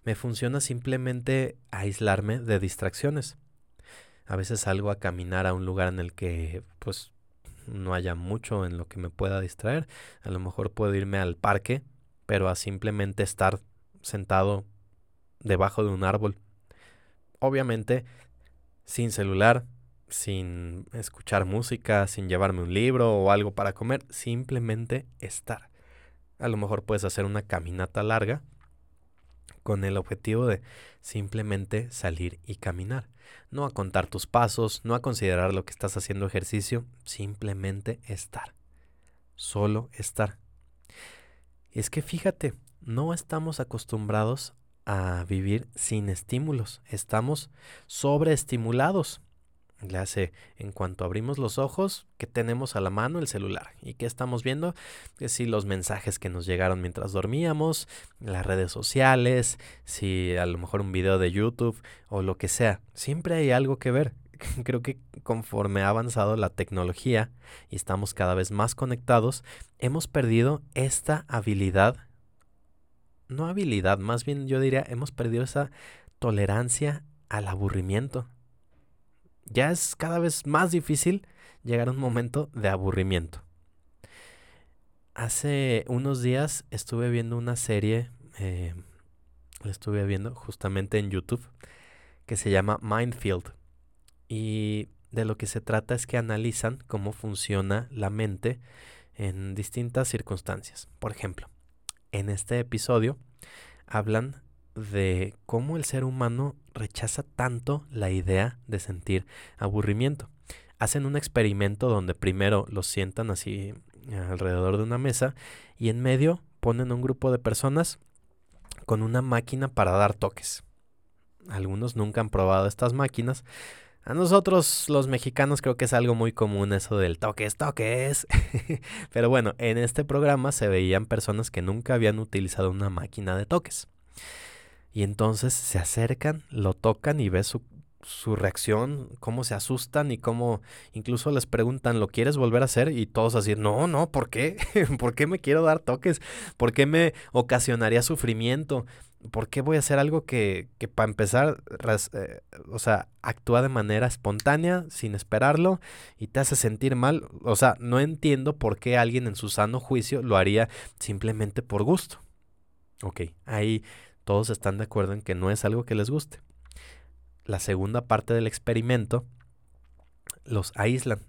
me funciona simplemente aislarme de distracciones. A veces salgo a caminar a un lugar en el que pues no haya mucho en lo que me pueda distraer. A lo mejor puedo irme al parque, pero a simplemente estar sentado debajo de un árbol. Obviamente sin celular, sin escuchar música, sin llevarme un libro o algo para comer, simplemente estar. A lo mejor puedes hacer una caminata larga con el objetivo de simplemente salir y caminar. No a contar tus pasos, no a considerar lo que estás haciendo ejercicio, simplemente estar. Solo estar. Es que fíjate, no estamos acostumbrados a vivir sin estímulos, estamos sobreestimulados le hace en cuanto abrimos los ojos que tenemos a la mano el celular. Y que estamos viendo que si los mensajes que nos llegaron mientras dormíamos las redes sociales si a lo mejor un video de YouTube o lo que sea. Siempre hay algo que ver. Creo que conforme ha avanzado la tecnología y estamos cada vez más conectados hemos perdido esta habilidad no habilidad más bien yo diría hemos perdido esa tolerancia al aburrimiento ya es cada vez más difícil llegar a un momento de aburrimiento. Hace unos días estuve viendo una serie, eh, la estuve viendo justamente en YouTube, que se llama Mindfield. Y de lo que se trata es que analizan cómo funciona la mente en distintas circunstancias. Por ejemplo, en este episodio hablan de cómo el ser humano rechaza tanto la idea de sentir aburrimiento. Hacen un experimento donde primero los sientan así alrededor de una mesa y en medio ponen un grupo de personas con una máquina para dar toques. algunos nunca han probado estas máquinas. A nosotros los mexicanos creo que es algo muy común eso del toques, toques. Pero bueno, en este programa se veían personas que nunca habían utilizado una máquina de toques. Y entonces se acercan, lo tocan y ves su, su reacción, cómo se asustan y cómo incluso les preguntan, ¿lo quieres volver a hacer? Y todos así, no, no, ¿por qué? ¿Por qué me quiero dar toques? ¿Por qué me ocasionaría sufrimiento? ¿Por qué voy a hacer algo que, que para empezar, eh, o sea, actúa de manera espontánea, sin esperarlo, y te hace sentir mal? O sea, no entiendo por qué alguien en su sano juicio lo haría simplemente por gusto. Ok, ahí todos están de acuerdo en que no es algo que les guste la segunda parte del experimento, los aíslan,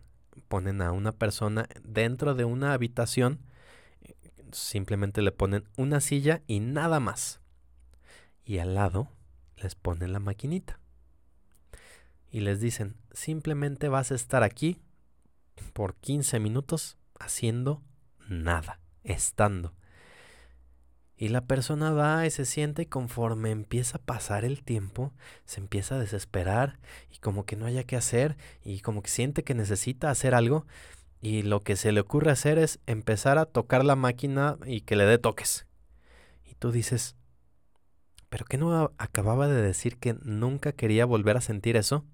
ponen a una persona dentro de una habitación, simplemente le ponen una silla y nada más. Y al lado les ponen la maquinita. Y les dicen, simplemente vas a estar aquí por 15 minutos haciendo nada, estando. Y la persona va y se siente y conforme empieza a pasar el tiempo, se empieza a desesperar y como que no haya que hacer y como que siente que necesita hacer algo y lo que se le ocurre hacer es empezar a tocar la máquina y que le dé toques. Y tú dices, ¿pero qué no acababa de decir que nunca quería volver a sentir eso?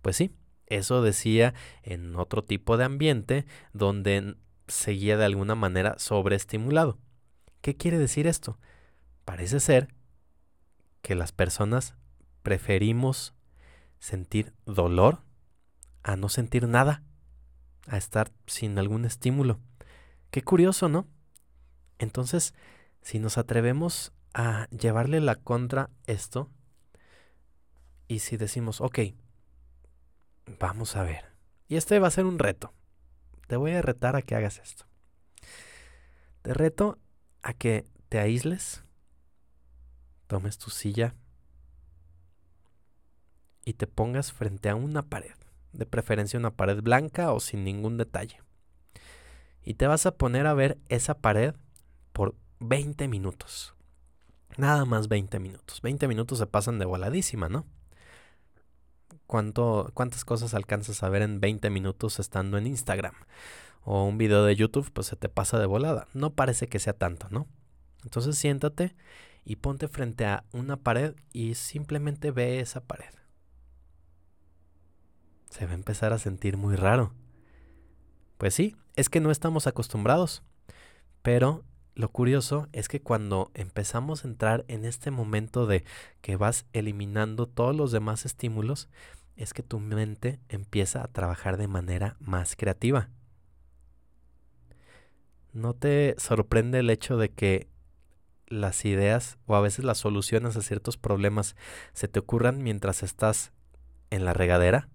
Pues sí, eso decía en otro tipo de ambiente donde seguía de alguna manera sobreestimulado. ¿Qué quiere decir esto? Parece ser que las personas preferimos sentir dolor a no sentir nada, a estar sin algún estímulo. Qué curioso, ¿no? Entonces, si nos atrevemos a llevarle la contra esto, y si decimos, ok, vamos a ver, y este va a ser un reto, te voy a retar a que hagas esto. Te reto a que te aísles, tomes tu silla y te pongas frente a una pared, de preferencia una pared blanca o sin ningún detalle. Y te vas a poner a ver esa pared por 20 minutos. Nada más 20 minutos. 20 minutos se pasan de voladísima, ¿no? ¿Cuánto, ¿Cuántas cosas alcanzas a ver en 20 minutos estando en Instagram? O un video de YouTube, pues se te pasa de volada. No parece que sea tanto, ¿no? Entonces siéntate y ponte frente a una pared y simplemente ve esa pared. Se va a empezar a sentir muy raro. Pues sí, es que no estamos acostumbrados. Pero lo curioso es que cuando empezamos a entrar en este momento de que vas eliminando todos los demás estímulos, es que tu mente empieza a trabajar de manera más creativa. ¿No te sorprende el hecho de que las ideas o a veces las soluciones a ciertos problemas se te ocurran mientras estás en la regadera?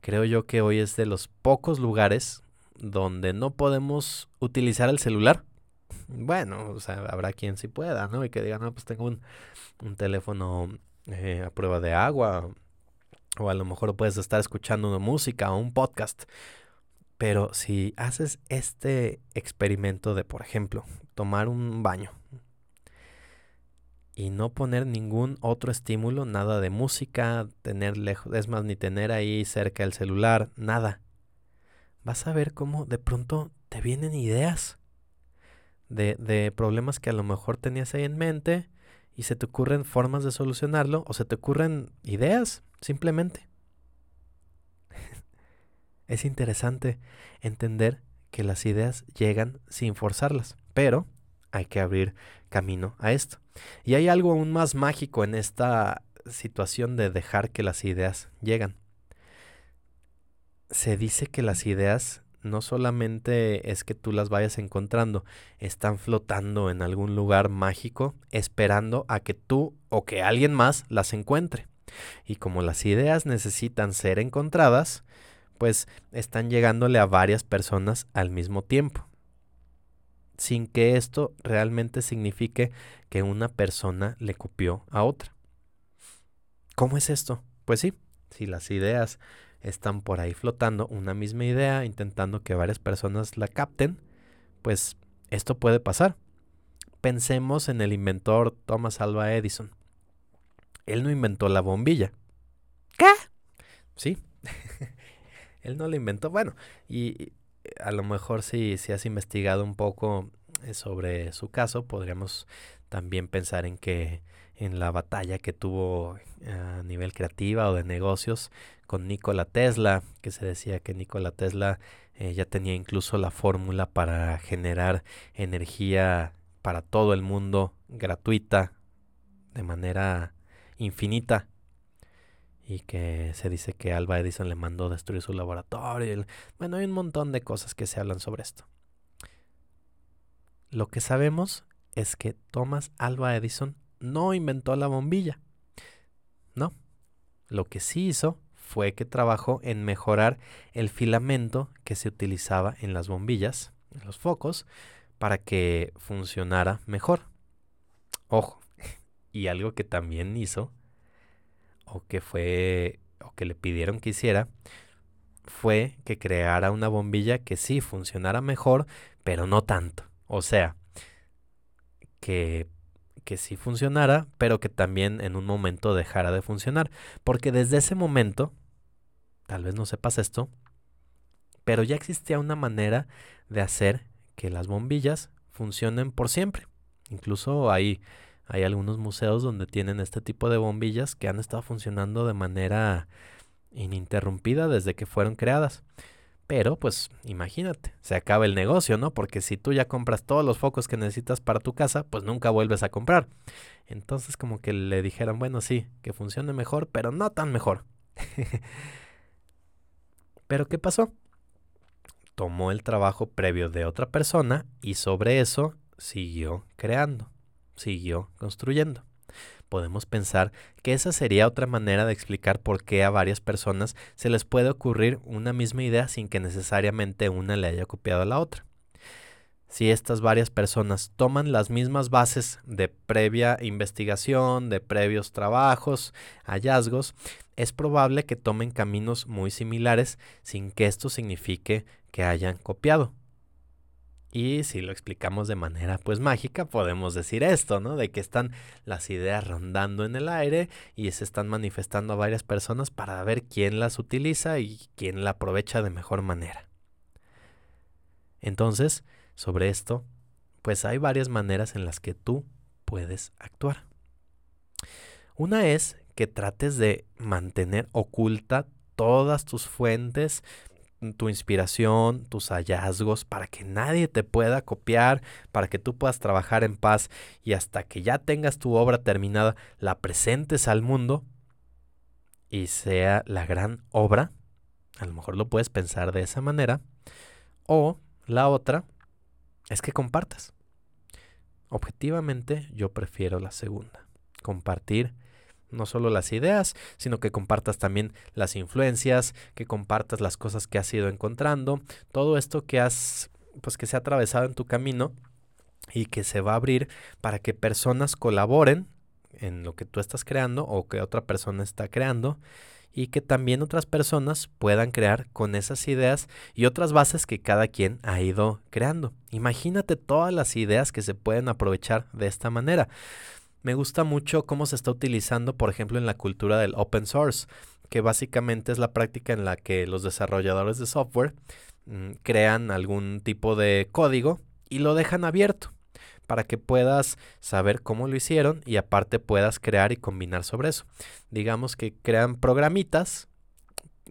Creo yo que hoy es de los pocos lugares donde no podemos utilizar el celular. Bueno, o sea, habrá quien sí pueda, ¿no? Y que diga, no, pues tengo un, teléfono eh, a prueba de agua. O a lo mejor puedes estar escuchando una música o un podcast. Pero si haces este experimento de, por ejemplo, tomar un baño y no poner ningún otro estímulo, nada de música, tener lejos, es más, ni tener ahí cerca el celular, nada, vas a ver cómo de pronto te vienen ideas de, de problemas que a lo mejor tenías ahí en mente y se te ocurren formas de solucionarlo o se te ocurren ideas, simplemente. Es interesante entender que las ideas llegan sin forzarlas, pero hay que abrir camino a esto. Y hay algo aún más mágico en esta situación de dejar que las ideas llegan. Se dice que las ideas no solamente es que tú las vayas encontrando, están flotando en algún lugar mágico esperando a que tú o que alguien más las encuentre. Y como las ideas necesitan ser encontradas, pues están llegándole a varias personas al mismo tiempo, sin que esto realmente signifique que una persona le copió a otra. ¿Cómo es esto? Pues sí, si las ideas están por ahí flotando, una misma idea, intentando que varias personas la capten, pues esto puede pasar. Pensemos en el inventor Thomas Alva Edison. él no inventó la bombilla. ¿Qué? Sí. él no la inventó. Bueno, y a lo mejor si, si has investigado un poco eh, sobre su caso, podríamos también pensar en que en la batalla que tuvo eh, a nivel creativa o de negocios con Nikola Tesla, que se decía que Nikola Tesla eh, ya tenía incluso la fórmula para generar energía para todo el mundo gratuita de manera infinita y que se dice que Alba Edison le mandó destruir su laboratorio. Bueno, hay un montón de cosas que se hablan sobre esto. Lo que sabemos es que Thomas Alba Edison no inventó la bombilla. No. Lo que sí hizo fue que trabajó en mejorar el filamento que se utilizaba en las bombillas, en los focos, para que funcionara mejor. Ojo, y algo que también hizo, o que fue, o que le pidieron que hiciera, fue que creara una bombilla que sí funcionara mejor, pero no tanto. O sea, que que sí funcionara, pero que también en un momento dejara de funcionar. Porque desde ese momento, tal vez no sepas esto, pero ya existía una manera de hacer que las bombillas funcionen por siempre. Incluso hay, hay algunos museos donde tienen este tipo de bombillas que han estado funcionando de manera ininterrumpida desde que fueron creadas. Pero pues imagínate, se acaba el negocio, ¿no? Porque si tú ya compras todos los focos que necesitas para tu casa, pues nunca vuelves a comprar. Entonces como que le dijeron, bueno, sí, que funcione mejor, pero no tan mejor. pero ¿qué pasó? Tomó el trabajo previo de otra persona y sobre eso siguió creando, siguió construyendo podemos pensar que esa sería otra manera de explicar por qué a varias personas se les puede ocurrir una misma idea sin que necesariamente una le haya copiado a la otra. Si estas varias personas toman las mismas bases de previa investigación, de previos trabajos, hallazgos, es probable que tomen caminos muy similares sin que esto signifique que hayan copiado. Y si lo explicamos de manera pues mágica, podemos decir esto, ¿no? De que están las ideas rondando en el aire y se están manifestando a varias personas para ver quién las utiliza y quién la aprovecha de mejor manera. Entonces, sobre esto, pues hay varias maneras en las que tú puedes actuar. Una es que trates de mantener oculta todas tus fuentes tu inspiración, tus hallazgos, para que nadie te pueda copiar, para que tú puedas trabajar en paz y hasta que ya tengas tu obra terminada, la presentes al mundo y sea la gran obra. A lo mejor lo puedes pensar de esa manera. O la otra es que compartas. Objetivamente yo prefiero la segunda. Compartir no solo las ideas, sino que compartas también las influencias, que compartas las cosas que has ido encontrando, todo esto que has, pues que se ha atravesado en tu camino y que se va a abrir para que personas colaboren en lo que tú estás creando o que otra persona está creando y que también otras personas puedan crear con esas ideas y otras bases que cada quien ha ido creando. Imagínate todas las ideas que se pueden aprovechar de esta manera. Me gusta mucho cómo se está utilizando, por ejemplo, en la cultura del open source, que básicamente es la práctica en la que los desarrolladores de software mm, crean algún tipo de código y lo dejan abierto para que puedas saber cómo lo hicieron y aparte puedas crear y combinar sobre eso. Digamos que crean programitas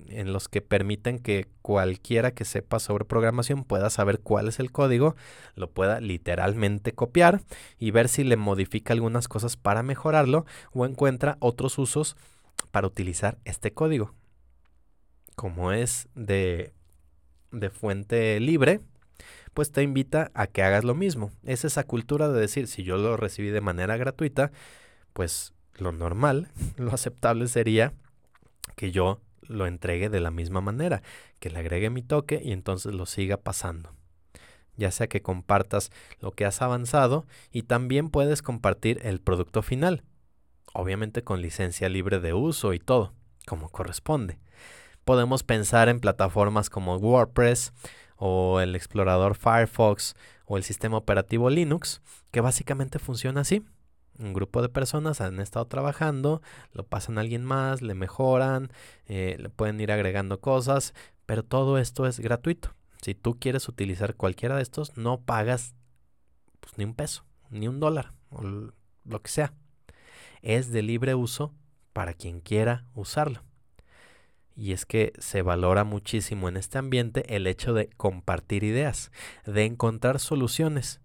en los que permiten que cualquiera que sepa sobre programación pueda saber cuál es el código, lo pueda literalmente copiar y ver si le modifica algunas cosas para mejorarlo o encuentra otros usos para utilizar este código. Como es de, de fuente libre, pues te invita a que hagas lo mismo. Es esa cultura de decir, si yo lo recibí de manera gratuita, pues lo normal, lo aceptable sería que yo lo entregue de la misma manera, que le agregue mi toque y entonces lo siga pasando. Ya sea que compartas lo que has avanzado y también puedes compartir el producto final, obviamente con licencia libre de uso y todo, como corresponde. Podemos pensar en plataformas como WordPress o el explorador Firefox o el sistema operativo Linux, que básicamente funciona así. Un grupo de personas han estado trabajando, lo pasan a alguien más, le mejoran, eh, le pueden ir agregando cosas, pero todo esto es gratuito. Si tú quieres utilizar cualquiera de estos, no pagas pues, ni un peso, ni un dólar, o lo que sea. Es de libre uso para quien quiera usarlo. Y es que se valora muchísimo en este ambiente el hecho de compartir ideas, de encontrar soluciones.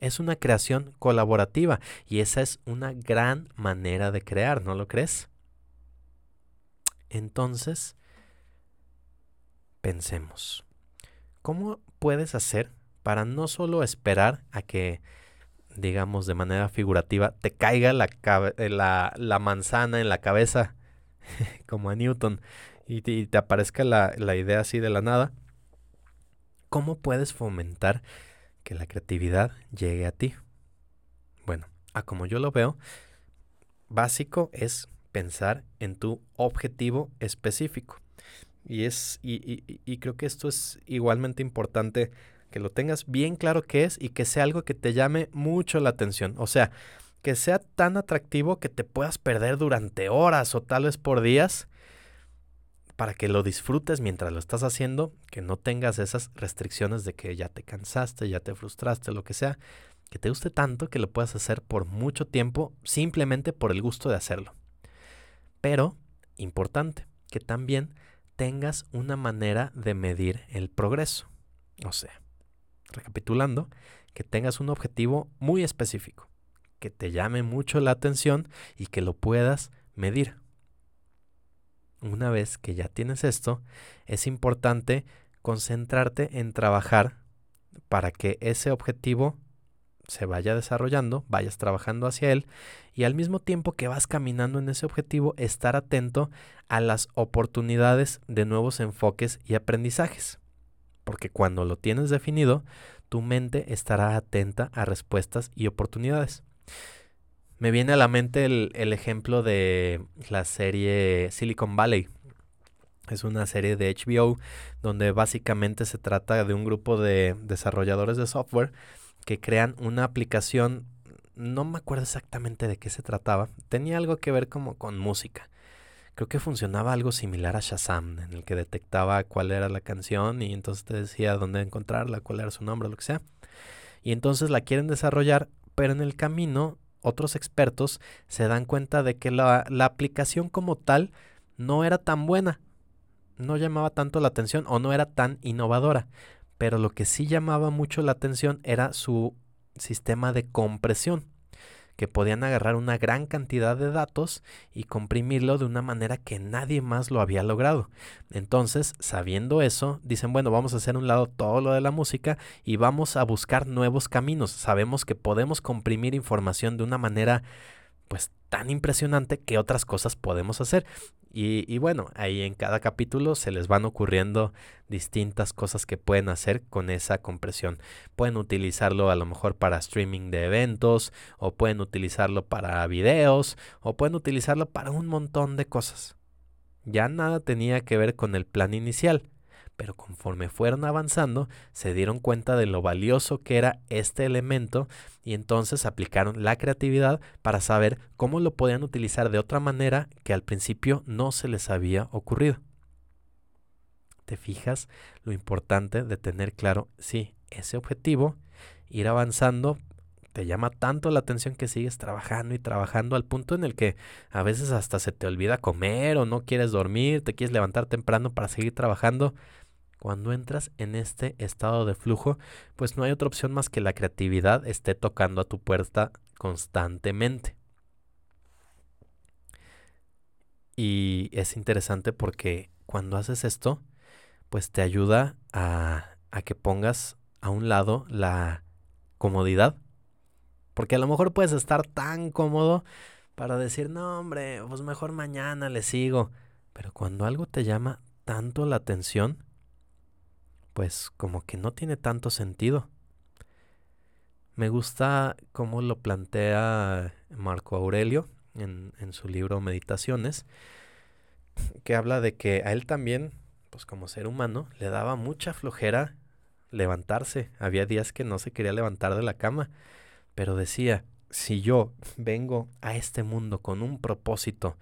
Es una creación colaborativa y esa es una gran manera de crear, ¿no lo crees? Entonces, pensemos, ¿cómo puedes hacer para no solo esperar a que, digamos de manera figurativa, te caiga la, la, manzana en la cabeza, como a Newton, y te, aparezca la, la idea así de la nada? ¿Cómo puedes fomentar que la creatividad llegue a ti. Bueno, a como yo lo veo, básico es pensar en tu objetivo específico. Y, es, y, creo que esto es igualmente importante que lo tengas bien claro qué es y que sea algo que te llame mucho la atención. O sea, que sea tan atractivo que te puedas perder durante horas o tal vez por días para que lo disfrutes mientras lo estás haciendo, que no tengas esas restricciones de que ya te cansaste, ya te frustraste, lo que sea, que te guste tanto que lo puedas hacer por mucho tiempo simplemente por el gusto de hacerlo. Pero, importante, que también tengas una manera de medir el progreso. O sea, recapitulando, que tengas un objetivo muy específico, que te llame mucho la atención y que lo puedas medir una vez que ya tienes esto, es importante concentrarte en trabajar para que ese objetivo se vaya desarrollando, vayas trabajando hacia él y al mismo tiempo que vas caminando en ese objetivo, estar atento a las oportunidades de nuevos enfoques y aprendizajes. Porque cuando lo tienes definido, tu mente estará atenta a respuestas y oportunidades. Me viene a la mente el, ejemplo de la serie Silicon Valley. Es una serie de HBO donde básicamente se trata de un grupo de desarrolladores de software que crean una aplicación, no me acuerdo exactamente de qué se trataba, tenía algo que ver como con música. Creo que funcionaba algo similar a Shazam, en el que detectaba cuál era la canción y entonces te decía dónde encontrarla, cuál era su nombre, lo que sea. Y entonces la quieren desarrollar, pero en el camino otros expertos se dan cuenta de que la, aplicación como tal no era tan buena, no llamaba tanto la atención o no era tan innovadora, pero lo que sí llamaba mucho la atención era su sistema de compresión que podían agarrar una gran cantidad de datos y comprimirlo de una manera que nadie más lo había logrado. Entonces, sabiendo eso, dicen, bueno, vamos a hacer un lado todo lo de la música y vamos a buscar nuevos caminos. Sabemos que podemos comprimir información de una manera pues tan impresionante que otras cosas podemos hacer. Y, bueno, ahí en cada capítulo se les van ocurriendo distintas cosas que pueden hacer con esa compresión. Pueden utilizarlo a lo mejor para streaming de eventos, o pueden utilizarlo para videos, o pueden utilizarlo para un montón de cosas. Ya nada tenía que ver con el plan inicial pero conforme fueron avanzando se dieron cuenta de lo valioso que era este elemento y entonces aplicaron la creatividad para saber cómo lo podían utilizar de otra manera que al principio no se les había ocurrido. ¿Te fijas lo importante de tener claro, sí, ese objetivo, ir avanzando, te llama tanto la atención que sigues trabajando y trabajando al punto en el que a veces hasta se te olvida comer o no quieres dormir, te quieres levantar temprano para seguir trabajando, cuando entras en este estado de flujo, pues no hay otra opción más que la creatividad esté tocando a tu puerta constantemente. Y es interesante porque cuando haces esto, pues te ayuda a, a que pongas a un lado la comodidad. Porque a lo mejor puedes estar tan cómodo para decir, no hombre, pues mejor mañana le sigo. Pero cuando algo te llama tanto la atención, pues como que no tiene tanto sentido. Me gusta cómo lo plantea Marco Aurelio en, en, su libro Meditaciones, que habla de que a él también, pues como ser humano, le daba mucha flojera levantarse. Había días que no se quería levantar de la cama, pero decía, si yo vengo a este mundo con un propósito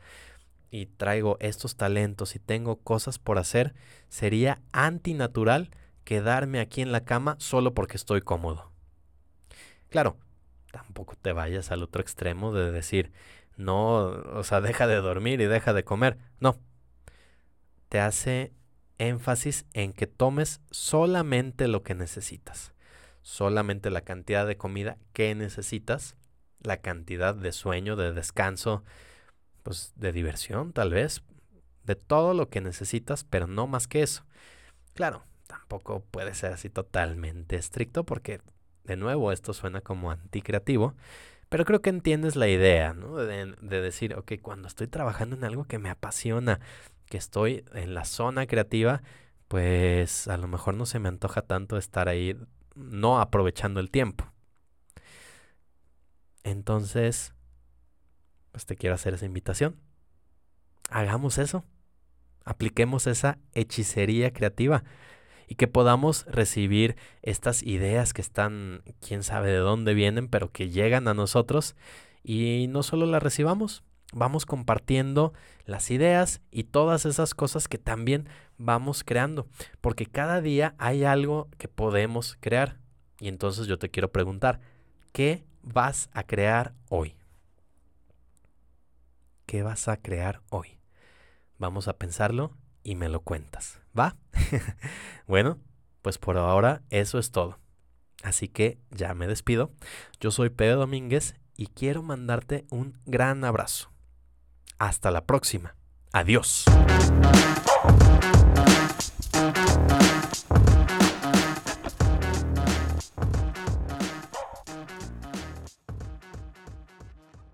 y traigo estos talentos y tengo cosas por hacer, sería antinatural quedarme aquí en la cama solo porque estoy cómodo. Claro, tampoco te vayas al otro extremo de decir, no, o sea, deja de dormir y deja de comer. No. Te hace énfasis en que tomes solamente lo que necesitas, solamente la cantidad de comida que necesitas, la cantidad de sueño, de descanso, pues de diversión tal vez, de todo lo que necesitas, pero no más que eso. Claro, tampoco puede ser así totalmente estricto porque de nuevo esto suena como anticreativo, pero creo que entiendes la idea, ¿no? De, de, decir, ok, cuando estoy trabajando en algo que me apasiona, que estoy en la zona creativa, pues a lo mejor no se me antoja tanto estar ahí no aprovechando el tiempo. Entonces, pues te quiero hacer esa invitación. Hagamos eso. Apliquemos esa hechicería creativa y que podamos recibir estas ideas que están, quién sabe de dónde vienen, pero que llegan a nosotros y no solo las recibamos, vamos compartiendo las ideas y todas esas cosas que también vamos creando, porque cada día hay algo que podemos crear. Y entonces yo te quiero preguntar, ¿qué vas a crear hoy? ¿Qué vas a crear hoy? Vamos a pensarlo y me lo cuentas, ¿va? bueno, pues por ahora eso es todo. Así que ya me despido. Yo soy Pedro Domínguez y quiero mandarte un gran abrazo. Hasta la próxima. Adiós.